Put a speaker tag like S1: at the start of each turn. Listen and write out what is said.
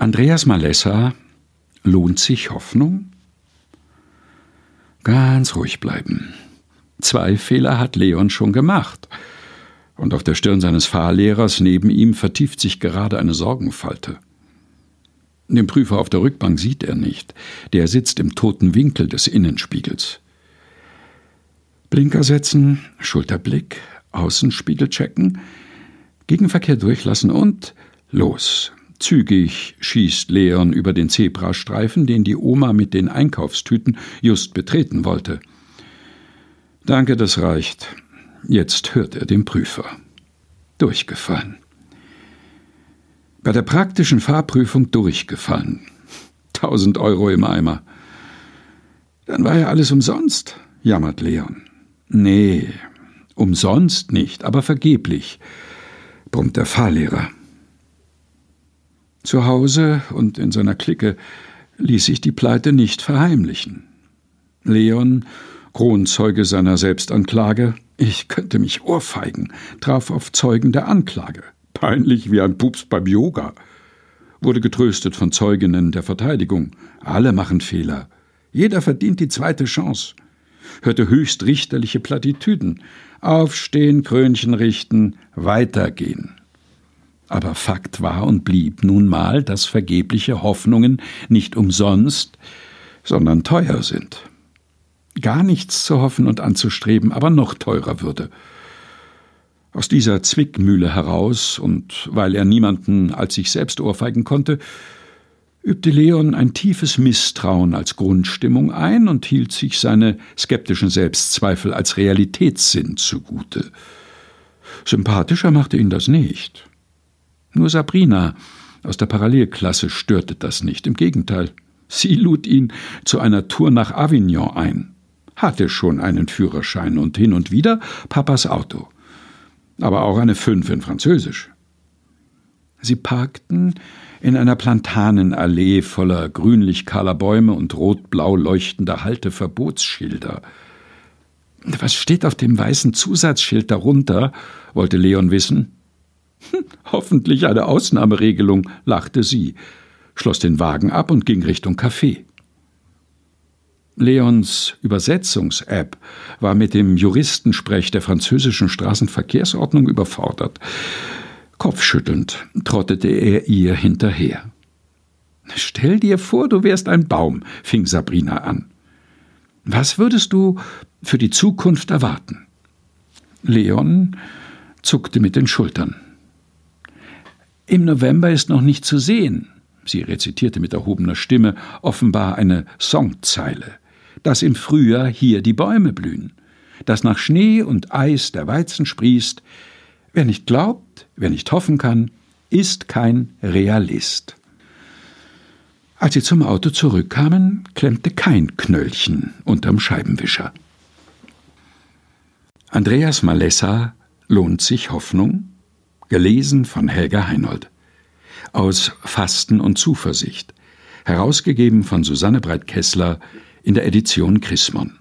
S1: Andreas Malessa Lohnt sich Hoffnung? Ganz ruhig bleiben. Zwei Fehler hat Leon schon gemacht. Und auf der Stirn seines Fahrlehrers neben ihm vertieft sich gerade eine Sorgenfalte. Den Prüfer auf der Rückbank sieht er nicht. Der sitzt im toten Winkel des Innenspiegels. Blinker setzen, Schulterblick, Außenspiegel checken, Gegenverkehr durchlassen und los. Zügig schießt Leon über den Zebrastreifen, den die Oma mit den Einkaufstüten just betreten wollte. Danke, das reicht. Jetzt hört er den Prüfer. Durchgefallen. Bei der praktischen Fahrprüfung durchgefallen. Tausend Euro im Eimer. Dann war ja alles umsonst, jammert Leon. Nee, umsonst nicht, aber vergeblich, brummt der Fahrlehrer. Zu Hause und in seiner Clique ließ sich die Pleite nicht verheimlichen. Leon, Kronzeuge seiner Selbstanklage, ich könnte mich ohrfeigen, traf auf Zeugen der Anklage, peinlich wie ein Pups beim Yoga, wurde getröstet von Zeuginnen der Verteidigung, alle machen Fehler, jeder verdient die zweite Chance, hörte höchst richterliche Plattitüden, aufstehen, Krönchen richten, weitergehen. Aber Fakt war und blieb nun mal, dass vergebliche Hoffnungen nicht umsonst, sondern teuer sind. Gar nichts zu hoffen und anzustreben, aber noch teurer würde. Aus dieser Zwickmühle heraus, und weil er niemanden als sich selbst ohrfeigen konnte, übte Leon ein tiefes Misstrauen als Grundstimmung ein und hielt sich seine skeptischen Selbstzweifel als Realitätssinn zugute. Sympathischer machte ihn das nicht. Nur Sabrina aus der Parallelklasse störte das nicht, im Gegenteil. Sie lud ihn zu einer Tour nach Avignon ein, hatte schon einen Führerschein und hin und wieder Papas Auto, aber auch eine Fünf in Französisch. Sie parkten in einer Plantanenallee voller grünlich-kahler Bäume und rot-blau leuchtender Halteverbotsschilder. Was steht auf dem weißen Zusatzschild darunter? wollte Leon wissen. Hoffentlich eine Ausnahmeregelung, lachte sie, schloss den Wagen ab und ging Richtung Café. Leons Übersetzungs-App war mit dem Juristensprech der französischen Straßenverkehrsordnung überfordert. Kopfschüttelnd trottete er ihr hinterher. Stell dir vor, du wärst ein Baum, fing Sabrina an. Was würdest du für die Zukunft erwarten? Leon zuckte mit den Schultern. Im November ist noch nicht zu sehen. Sie rezitierte mit erhobener Stimme offenbar eine Songzeile. Dass im Frühjahr hier die Bäume blühen. Dass nach Schnee und Eis der Weizen sprießt. Wer nicht glaubt, wer nicht hoffen kann, ist kein Realist. Als sie zum Auto zurückkamen, klemmte kein Knöllchen unterm Scheibenwischer. Andreas Malessa lohnt sich Hoffnung? Gelesen von Helga Heinold. Aus Fasten und Zuversicht. Herausgegeben von Susanne Breit-Kessler in der Edition Chrismon.